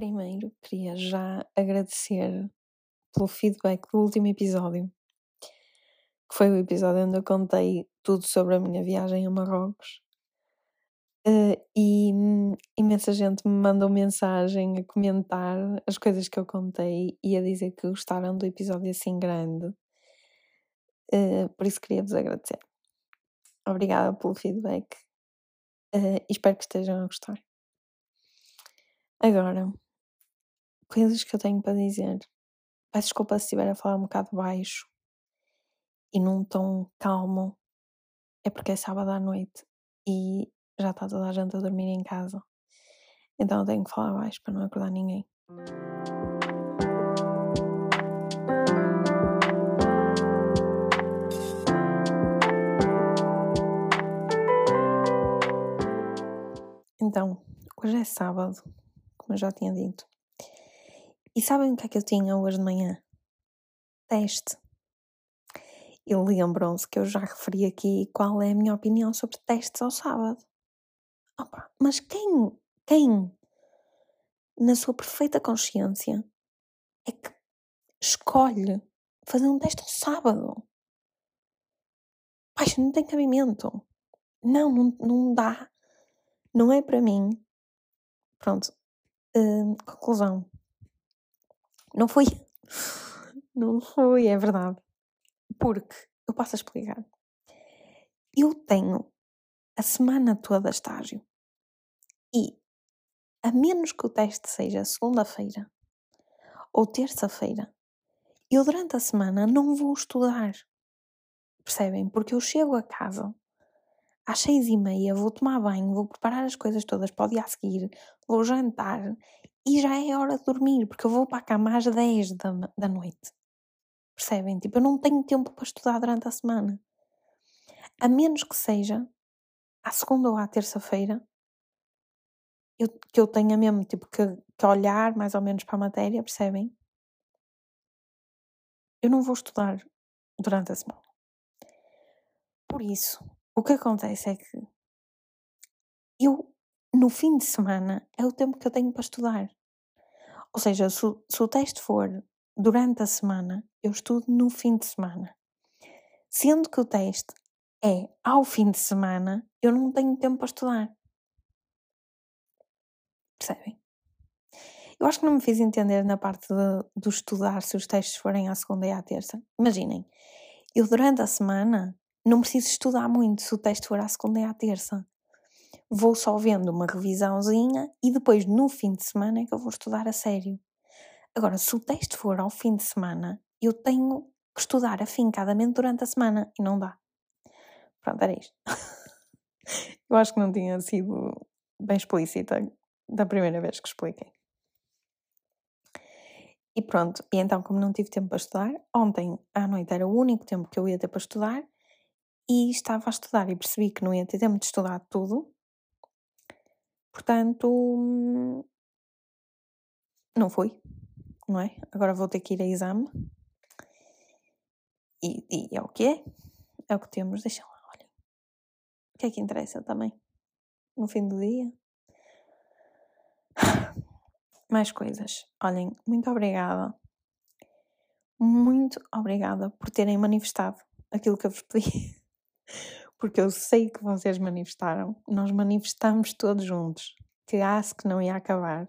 Primeiro, queria já agradecer pelo feedback do último episódio, que foi o episódio onde eu contei tudo sobre a minha viagem a Marrocos. Uh, e hum, imensa gente me mandou mensagem a comentar as coisas que eu contei e a dizer que gostaram do episódio assim grande. Uh, por isso queria vos agradecer. Obrigada pelo feedback uh, e espero que estejam a gostar. Agora, coisas que eu tenho para dizer. Peço desculpa se estiver a falar um bocado baixo e num tom calmo. É porque é sábado à noite e já está toda a gente a dormir em casa. Então eu tenho que falar baixo para não acordar ninguém. Então, hoje é sábado, como eu já tinha dito. E sabem o que é que eu tinha hoje de manhã? Teste. E lembram-se que eu já referi aqui qual é a minha opinião sobre testes ao sábado. Opa, mas quem, quem, na sua perfeita consciência, é que escolhe fazer um teste ao sábado? Pai, não tem cabimento. Não, não, não dá. Não é para mim. Pronto. Uh, conclusão. Não foi. Não foi, é verdade. Porque, eu posso explicar. Eu tenho a semana toda estágio. E, a menos que o teste seja segunda-feira ou terça-feira, eu durante a semana não vou estudar. Percebem? Porque eu chego a casa às seis e meia, vou tomar banho, vou preparar as coisas todas para o dia a seguir, vou jantar e já é hora de dormir, porque eu vou para a cama às 10 da, da noite. Percebem? Tipo, eu não tenho tempo para estudar durante a semana. A menos que seja à segunda ou à terça-feira, eu, que eu tenha mesmo tipo, que, que olhar mais ou menos para a matéria, percebem? Eu não vou estudar durante a semana. Por isso, o que acontece é que eu no fim de semana é o tempo que eu tenho para estudar. Ou seja, se, se o teste for durante a semana, eu estudo no fim de semana. Sendo que o teste é ao fim de semana, eu não tenho tempo para estudar. Percebem? Eu acho que não me fiz entender na parte do estudar se os testes forem à segunda e à terça. Imaginem, eu durante a semana não preciso estudar muito se o teste for à segunda e à terça vou só vendo uma revisãozinha e depois no fim de semana é que eu vou estudar a sério. Agora, se o teste for ao fim de semana, eu tenho que estudar afincadamente durante a semana e não dá. Pronto, era isto. eu acho que não tinha sido bem explícita da primeira vez que expliquei. E pronto, e então, como não tive tempo para estudar, ontem à noite era o único tempo que eu ia ter para estudar e estava a estudar e percebi que não ia ter tempo de estudar tudo Portanto, não foi, não é? Agora vou ter que ir a exame. E, e é o que é. É o que temos. Deixa lá, olha. O que é que interessa também? No fim do dia. Mais coisas. Olhem, muito obrigada. Muito obrigada por terem manifestado aquilo que eu vos pedi porque eu sei que vocês manifestaram, nós manifestamos todos juntos que a ASC não ia acabar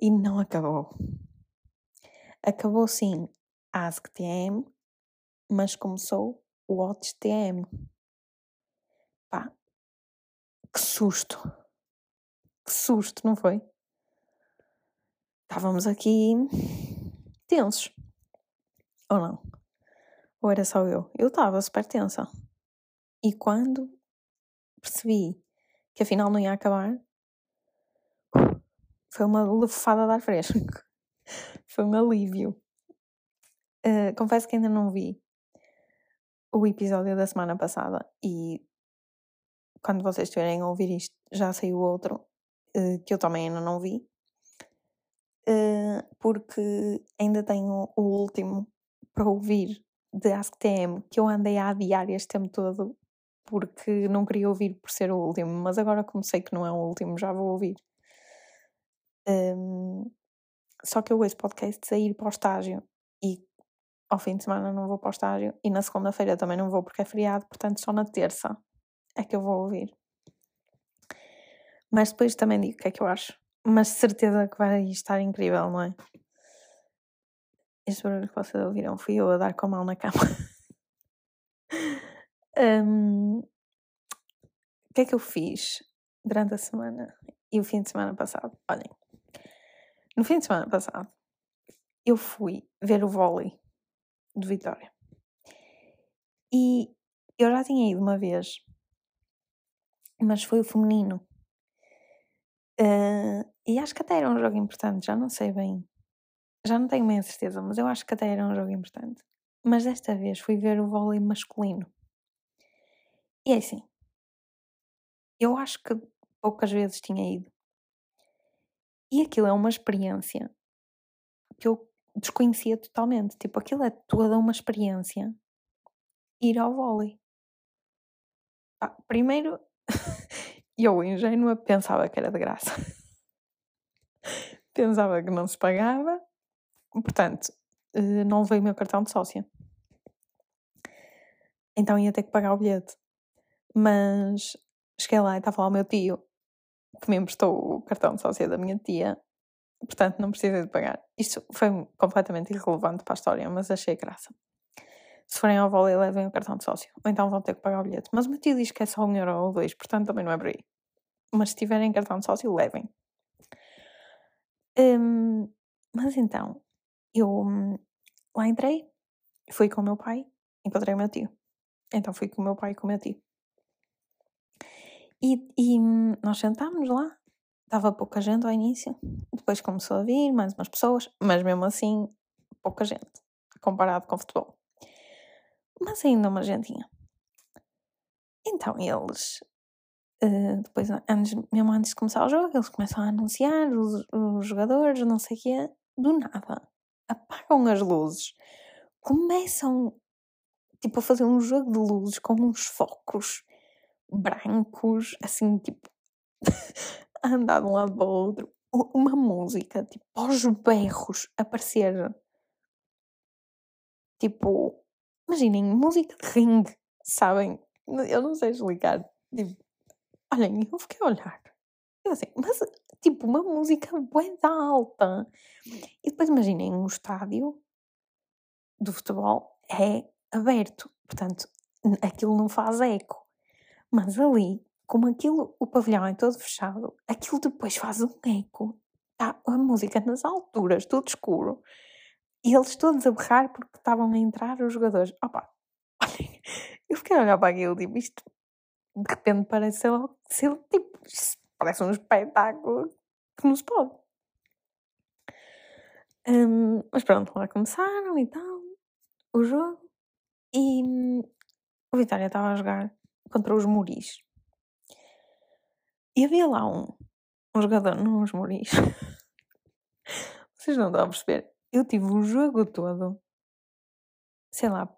e não acabou. Acabou sim a ASC TM, mas começou o OTS TM. Pá, que susto! Que susto, não foi? Estávamos aqui tensos. Ou não? Ou era só eu? Eu estava super tensa. E quando percebi que afinal não ia acabar, foi uma lefada de ar fresco. foi um alívio. Uh, confesso que ainda não vi o episódio da semana passada e quando vocês estiverem a ouvir isto já saiu outro uh, que eu também ainda não vi. Uh, porque ainda tenho o último para ouvir de AskTM que eu andei a adiar este tempo todo porque não queria ouvir por ser o último, mas agora como sei que não é o último, já vou ouvir. Um, Só que eu ouço podcasts a ir para o estágio e ao fim de semana não vou para o estágio e na segunda-feira também não vou porque é feriado, portanto só na terça é que eu vou ouvir. Mas depois também digo o que é que eu acho. Mas certeza que vai estar incrível, não é? Este barulho que vocês ouviram fui eu a dar com a mão na cama. um, o que é que eu fiz durante a semana e o fim de semana passado? Olhem, no fim de semana passado eu fui ver o vôlei de Vitória. E eu já tinha ido uma vez, mas foi o feminino. Uh, e acho que até era um jogo importante, já não sei bem. Já não tenho bem a certeza, mas eu acho que até era um jogo importante. Mas desta vez fui ver o vôlei masculino. E é assim. Eu acho que poucas vezes tinha ido. E aquilo é uma experiência que eu desconhecia totalmente. Tipo, aquilo é toda uma experiência ir ao vôlei. Ah, primeiro, eu, ingênua, pensava que era de graça. pensava que não se pagava. Portanto, eh, não levei o meu cartão de sócia. Então ia ter que pagar o bilhete. Mas cheguei lá e estava lá o meu tio, que me emprestou o cartão de sócia da minha tia, portanto não precisei de pagar. Isto foi completamente irrelevante para a história, mas achei graça. Se forem ao vôlei, levem o cartão de sócio, ou então vão ter que pagar o bilhete. Mas o meu tio diz que é só um euro ou dois, portanto também não é por aí. Mas se tiverem cartão de sócio, levem. Um, mas então, eu um, lá entrei, fui com o meu pai, encontrei o meu tio. Então fui com o meu pai e com o meu tio. E, e hum, nós sentámos lá, estava pouca gente ao início, depois começou a vir mais umas pessoas, mas mesmo assim, pouca gente, comparado com o futebol. Mas ainda uma gentinha. Então eles, uh, depois, antes, mesmo antes de começar o jogo, eles começam a anunciar os, os jogadores, não sei o quê, do nada. Apagam as luzes, começam tipo a fazer um jogo de luzes com uns focos brancos, assim, tipo, a andar de um lado para o outro. Uma música, tipo, aos berros, aparecer. Tipo, imaginem, música de ring, sabem? Eu não sei explicar. Tipo, olhem, eu fiquei a olhar. Eu assim, mas, tipo, uma música bem alta. E depois imaginem, um estádio do futebol é aberto. Portanto, aquilo não faz eco. Mas ali, como aquilo, o pavilhão é todo fechado, aquilo depois faz um eco. Está a música nas alturas, tudo escuro. E eles todos a berrar porque estavam a entrar os jogadores. Opa, eu fiquei a olhar para aquilo, tipo, isto de repente parece ser, ser tipo, parece um espetáculo que não se pode. Um, mas pronto, lá começaram e tal, o jogo. E hum, o Vitória estava a jogar contra os Muris. E havia lá um, um jogador, não os Muris. Vocês não estão a perceber. Eu tive o jogo todo, sei lá,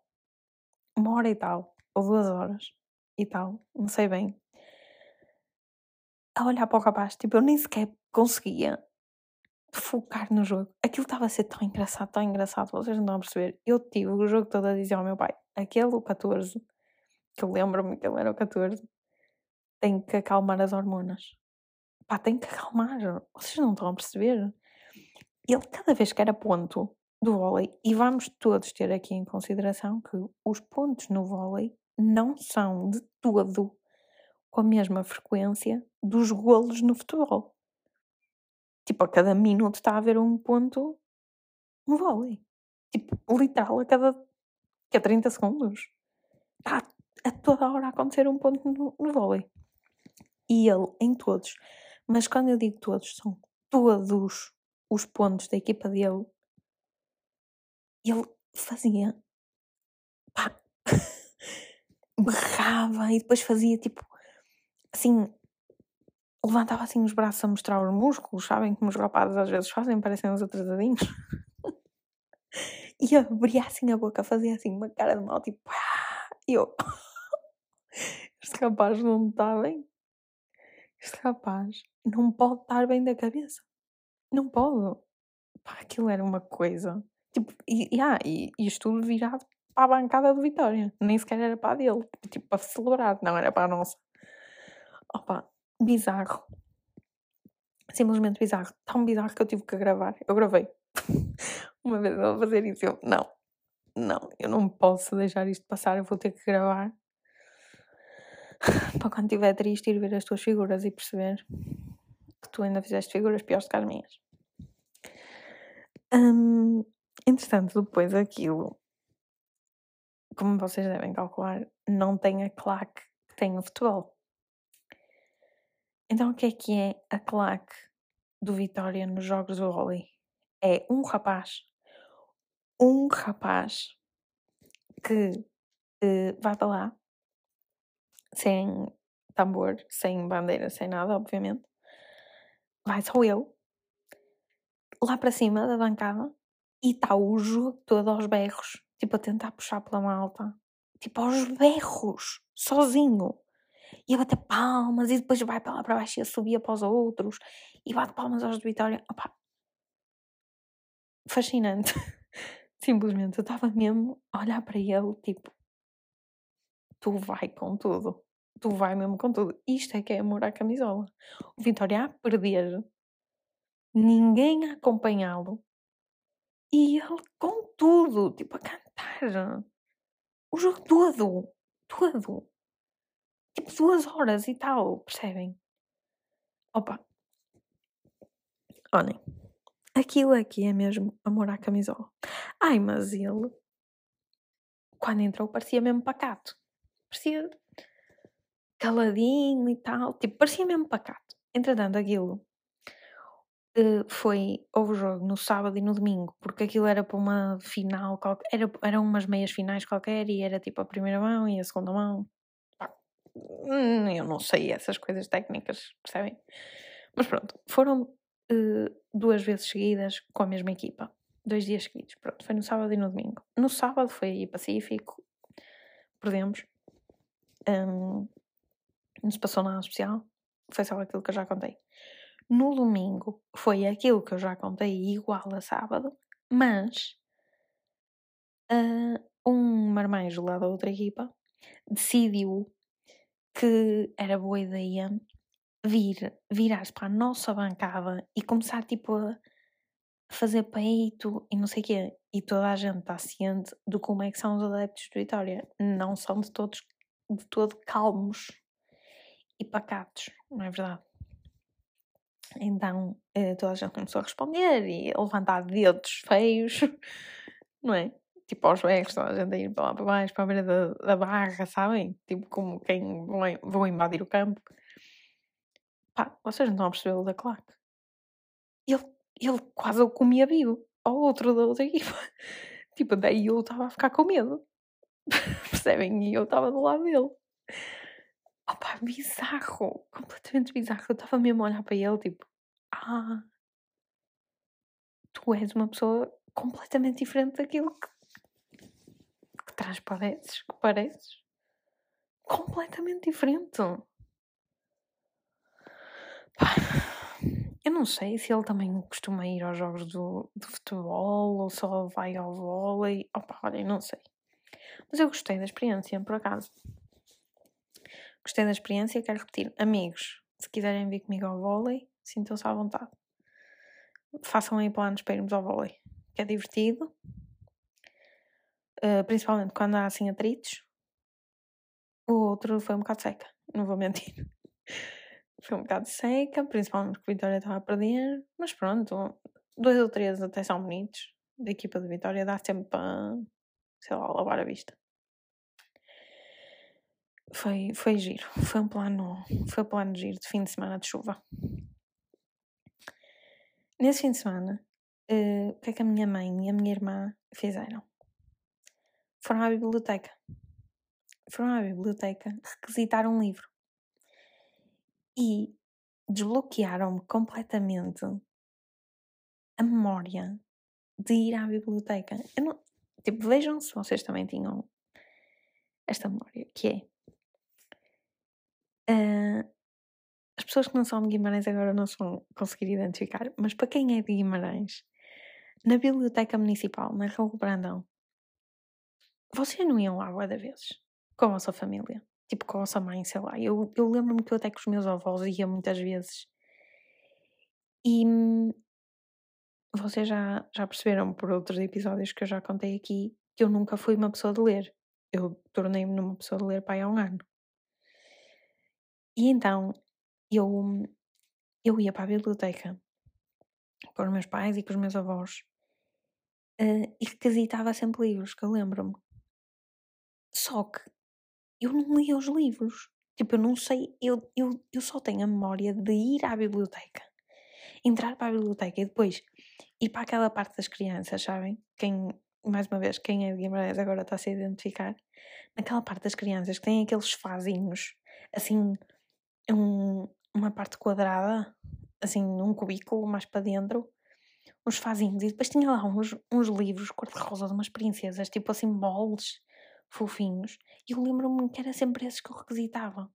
uma hora e tal, ou duas horas e tal, não sei bem, a olhar para o rapaz. Tipo, eu nem sequer conseguia focar no jogo. Aquilo estava a ser tão engraçado, tão engraçado, vocês não estão a perceber. Eu tive o jogo todo a dizer ao meu pai, aquele o 14 que eu lembro-me que ele era o 14, tem que acalmar as hormonas. Pá, tem que acalmar. Vocês não estão a perceber? Ele, cada vez que era ponto do vôlei, e vamos todos ter aqui em consideração que os pontos no vôlei não são de todo com a mesma frequência dos golos no futebol. Tipo, a cada minuto está a haver um ponto no vôlei. Tipo, literal, a cada, a 30 segundos. Está a toda hora a acontecer um ponto no, no vôlei. E ele em todos. Mas quando eu digo todos, são todos os pontos da equipa dele. Ele fazia. Pá, berrava e depois fazia tipo. Assim. Levantava assim os braços a mostrar os músculos, sabem? Como os rapazes às vezes fazem, parecem uns atrasadinhos. e abria assim a boca, fazia assim uma cara de mal, tipo. E eu. Este rapaz não está bem. Este rapaz não pode estar bem da cabeça. Não pode. Pá, aquilo era uma coisa. Tipo, e, ah, e, e isto tudo virado para a bancada do Vitória. Nem sequer era para a dele. Tipo, para celebrar. Não, era para a nossa. Opa, bizarro. Simplesmente bizarro. Tão bizarro que eu tive que gravar. Eu gravei. uma vez a fazer isso. Eu, não, não, eu não posso deixar isto passar. Eu vou ter que gravar. para quando estiver triste ir ver as tuas figuras e perceber que tu ainda fizeste figuras piores que as minhas. Hum, entretanto, depois aquilo, como vocês devem calcular, não tem a claque que tem o futebol. Então, o que é que é a claque do Vitória nos jogos do Rally? É um rapaz, um rapaz que uh, vai para lá sem tambor, sem bandeira, sem nada, obviamente. Vai só ele lá para cima da bancada e está o jogo todo aos berros, tipo a tentar puxar pela malta, tipo aos berros, sozinho. E a bater palmas e depois vai para lá para baixo e a subir para os outros e bate palmas aos de Vitória. Opa. Fascinante. Simplesmente, eu estava mesmo a olhar para ele, tipo, tu vai com tudo. Tu vai mesmo com tudo. Isto é que é amor à camisola. O Vitória a perder ninguém a acompanhá-lo e ele com tudo, tipo a cantar. O jogo todo, todo. Tipo duas horas e tal, percebem? Opa. Olhem, aquilo aqui é mesmo amor à camisola. Ai, mas ele, quando entrou, parecia mesmo pacato. Parecia caladinho e tal. Tipo, parecia mesmo pacato. Entretanto, aquilo uh, foi, houve jogo no sábado e no domingo, porque aquilo era para uma final, qualquer, era, eram umas meias finais qualquer e era tipo a primeira mão e a segunda mão. Hum, eu não sei essas coisas técnicas, percebem? Mas pronto, foram uh, duas vezes seguidas com a mesma equipa, dois dias seguidos. Pronto, foi no sábado e no domingo. No sábado foi Pacífico, perdemos. Um, não se passou nada especial, foi só aquilo que eu já contei. No domingo foi aquilo que eu já contei igual a sábado, mas uh, um marmanjo lá da outra equipa decidiu que era boa ideia vir, virar-se para a nossa bancada e começar tipo a fazer peito e não sei o quê. E toda a gente está ciente de como é que são os adeptos de Vitória. Não são de todos de todo calmos e pacatos, não é verdade? Então eh, toda a gente começou a responder e a levantar dedos feios, não é? Tipo aos berros, toda a gente a ir para lá para baixo, para a beira da, da barra, sabem? Tipo como quem vão invadir o campo. Pá, vocês não estão a perceber o da claque. Ele, ele quase o comia vivo ao outro da outra equipa. Tipo, daí eu estava a ficar com medo. Percebem? E eu estava do lado dele. Opa, bizarro, completamente bizarro. Eu estava mesmo a olhar para ele, tipo, ah, tu és uma pessoa completamente diferente daquilo que, que transpareces, que pareces. Completamente diferente. Pá, eu não sei se ele também costuma ir aos jogos do, do futebol ou só vai ao vôlei. Opa, olha, não sei. Mas eu gostei da experiência, por acaso. Gostei da experiência, quero repetir. Amigos, se quiserem vir comigo ao vôlei, sintam-se à vontade. Façam aí planos para irmos ao vôlei, que é divertido. Uh, principalmente quando há assim atritos. O outro foi um bocado seca, não vou mentir. foi um bocado seca, principalmente porque Vitória estava a perder. Mas pronto, dois ou três até são bonitos. Da equipa de Vitória dá sempre para, sei lá, lavar a vista foi, foi giro. Foi um plano, foi um plano giro de fim de semana de chuva. Nesse fim de semana, uh, o que é que a minha mãe e a minha irmã fizeram? Foram à biblioteca. Foram à biblioteca requisitar um livro. E desbloquearam-me completamente a memória de ir à biblioteca. Eu não, tipo, vejam se vocês também tinham esta memória, que é Uh, as pessoas que não são de Guimarães agora não vão conseguir identificar, mas para quem é de Guimarães, na biblioteca municipal, na Raul Brandão, vocês não iam lá várias vezes? Com a vossa família? Tipo, com a vossa mãe, sei lá. Eu, eu lembro-me que eu até com os meus avós ia muitas vezes. E vocês já, já perceberam por outros episódios que eu já contei aqui que eu nunca fui uma pessoa de ler. Eu tornei-me numa pessoa de ler para há um ano. E então, eu, eu ia para a biblioteca com os meus pais e com os meus avós uh, e requisitava sempre livros, que eu lembro-me. Só que eu não lia os livros. Tipo, eu não sei, eu, eu, eu só tenho a memória de ir à biblioteca, entrar para a biblioteca e depois ir para aquela parte das crianças, sabem? Quem, mais uma vez, quem é de Guimarães agora está a se identificar. Naquela parte das crianças que tem aqueles fazinhos, assim, um, uma parte quadrada, assim, num cubículo mais para dentro, uns fazinhos, e depois tinha lá uns, uns livros cor-de-rosa de umas princesas, tipo assim, bols fofinhos, e eu lembro-me que era sempre esses que eu requisitava.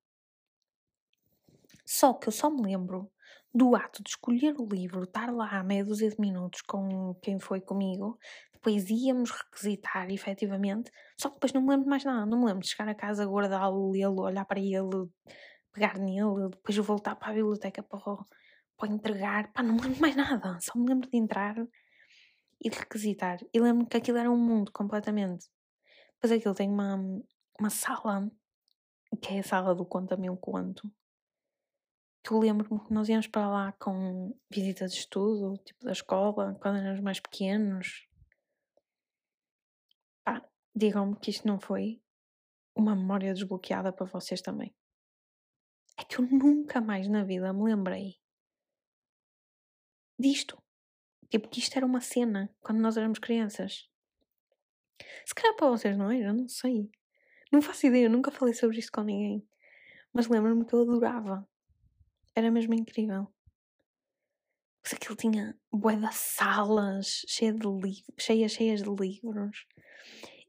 Só que eu só me lembro do ato de escolher o livro, estar lá a meia dúzia de minutos com quem foi comigo, depois íamos requisitar efetivamente, só que depois não me lembro mais nada, não me lembro de chegar a casa, guardá-lo, lê-lo, olhar para ele, pegar nele, depois voltar para a biblioteca para, para entregar, pá, não me lembro mais nada, só me lembro de entrar e de requisitar. E lembro que aquilo era um mundo completamente. Depois aquilo tem uma, uma sala, que é a sala do Conta-me um Conto, que eu lembro-me que nós íamos para lá com visitas de estudo, tipo da escola, quando éramos mais pequenos. Pá, digam-me que isto não foi uma memória desbloqueada para vocês também. É que eu nunca mais na vida me lembrei disto. Tipo, que isto era uma cena quando nós éramos crianças. Se calhar para vocês não era, não sei. Não faço ideia, eu nunca falei sobre isto com ninguém. Mas lembro-me que eu adorava. Era mesmo incrível. Mas aquilo tinha bué de salas cheia de cheias, cheias de livros.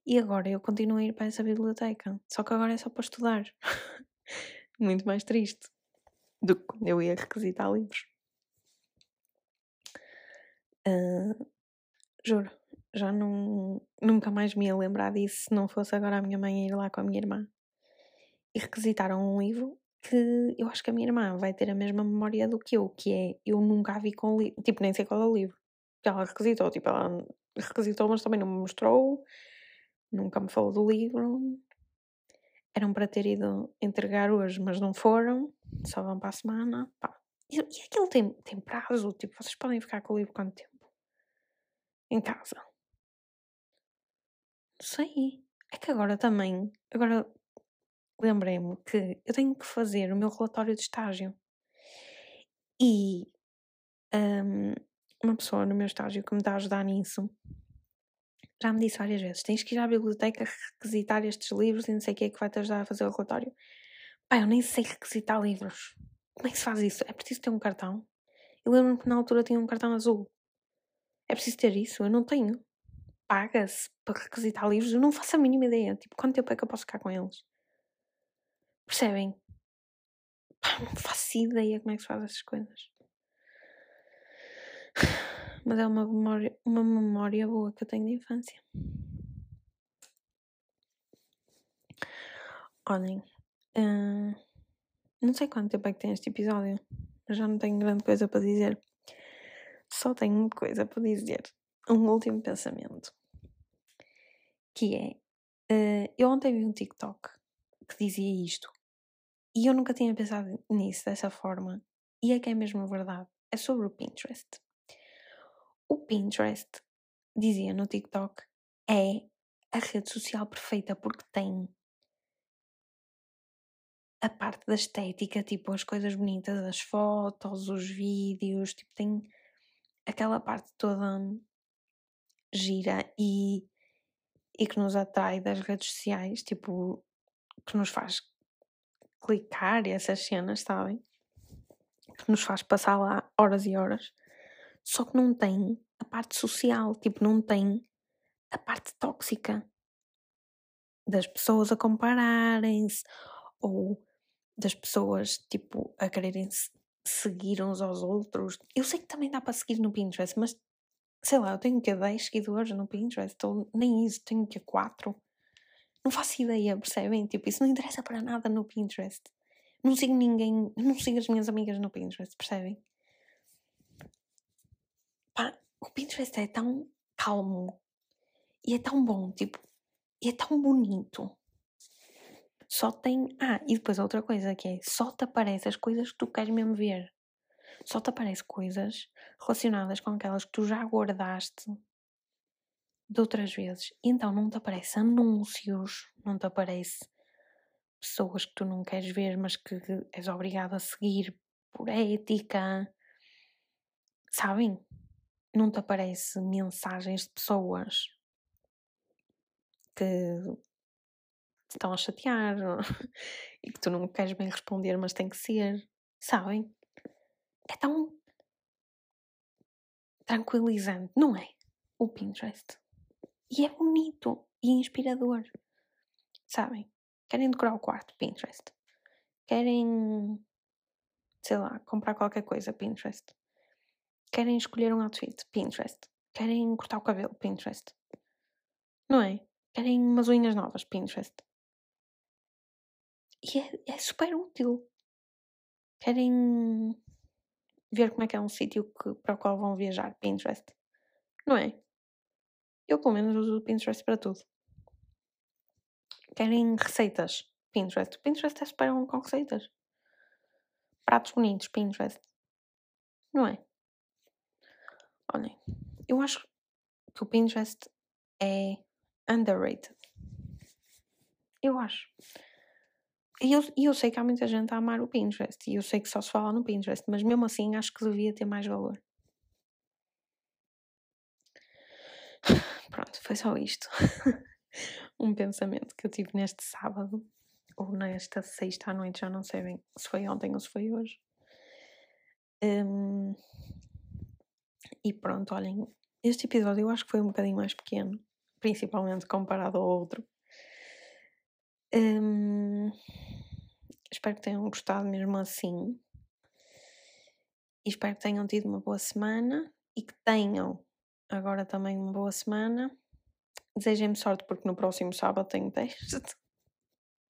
E agora eu continuo a ir para essa biblioteca. Só que agora é só para estudar. Muito mais triste do que quando eu ia requisitar livros. Uh, juro já não, nunca mais me ia lembrar disso se não fosse agora a minha mãe ir lá com a minha irmã. E requisitaram um livro que eu acho que a minha irmã vai ter a mesma memória do que eu, que é eu nunca a vi com livro, tipo, nem sei qual é o livro. Que ela requisitou, tipo, ela requisitou, mas também não me mostrou, nunca me falou do livro. Eram para ter ido entregar hoje, mas não foram, só vão para a semana. Pá. E, aquilo tem, tem prazo, tipo, vocês podem ficar com o livro quanto tempo? Em casa sei. É que agora também, agora lembrei-me que eu tenho que fazer o meu relatório de estágio. E um, uma pessoa no meu estágio que me está a ajudar nisso já me disse várias vezes: tens que ir à biblioteca requisitar estes livros e não sei o que é que vai te ajudar a fazer o relatório. Pai, eu nem sei requisitar livros. Como é que se faz isso? É preciso ter um cartão? Eu lembro-me que na altura tinha um cartão azul. É preciso ter isso? Eu não tenho paga-se para requisitar livros, eu não faço a mínima ideia. Tipo, quanto tempo é que eu posso ficar com eles? Percebem? Pá, não faço ideia como é que se faz essas coisas. Mas é uma memória, uma memória boa que eu tenho de infância. Olhem, uh, não sei quanto tempo é que tem este episódio, mas já não tenho grande coisa para dizer. Só tenho coisa para dizer um último pensamento. Que é, uh, eu ontem vi um TikTok que dizia isto e eu nunca tinha pensado nisso dessa forma e é que é mesmo verdade. É sobre o Pinterest. O Pinterest, dizia no TikTok, é a rede social perfeita porque tem a parte da estética, tipo as coisas bonitas, as fotos, os vídeos, tipo tem aquela parte toda gira e, e que nos atrai das redes sociais, tipo, que nos faz clicar e essas cenas, sabem? Que nos faz passar lá horas e horas. Só que não tem a parte social, tipo, não tem a parte tóxica das pessoas a compararem-se ou das pessoas, tipo, a quererem seguir uns aos outros. Eu sei que também dá para seguir no Pinterest, mas sei lá, eu tenho que 10 seguidores no Pinterest, ou nem isso, tenho que 4. Não faço ideia, percebem? Tipo, isso não interessa para nada no Pinterest. Não sigo ninguém, não sigo as minhas amigas no Pinterest, percebem? O Pinterest é tão calmo e é tão bom, tipo, e é tão bonito. Só tem. Ah, e depois outra coisa que é: só te aparece as coisas que tu queres mesmo ver. Só te aparece coisas relacionadas com aquelas que tu já guardaste de outras vezes. Então não te aparece anúncios, não te aparece pessoas que tu não queres ver, mas que és obrigado a seguir por ética. Sabem? Não te aparece mensagens de pessoas que te estão a chatear e que tu não queres bem responder, mas tem que ser. Sabem? É tão tranquilizante, não é? O Pinterest. E é bonito e inspirador. Sabem? Querem decorar o quarto? Pinterest. Querem, sei lá, comprar qualquer coisa? Pinterest. Querem escolher um outfit? Pinterest. Querem cortar o cabelo? Pinterest. Não é? Querem umas unhas novas? Pinterest. E é, é super útil. Querem ver como é que é um sítio para o qual vão viajar? Pinterest. Não é? Eu, pelo menos, uso o Pinterest para tudo. Querem receitas? Pinterest. Pinterest é super bom com receitas. Pratos bonitos? Pinterest. Não é? Olhem, eu acho que o Pinterest é underrated. Eu acho. E eu, eu sei que há muita gente a amar o Pinterest. E eu sei que só se fala no Pinterest. Mas mesmo assim acho que devia ter mais valor. Pronto, foi só isto. um pensamento que eu tive neste sábado, ou nesta sexta à noite, já não sei bem se foi ontem ou se foi hoje. Um, e pronto, olhem, este episódio eu acho que foi um bocadinho mais pequeno, principalmente comparado ao outro. Um, espero que tenham gostado mesmo assim. E espero que tenham tido uma boa semana e que tenham agora também uma boa semana. Desejem-me sorte porque no próximo sábado tenho teste.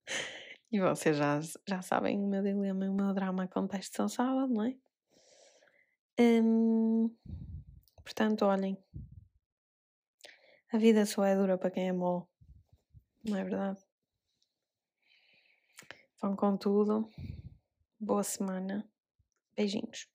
E vocês já, já sabem o meu dilema e o meu drama testes são sábado, não é? Hum, portanto, olhem. A vida só é dura para quem é mole. Não é verdade? Vão com tudo. Boa semana. Beijinhos.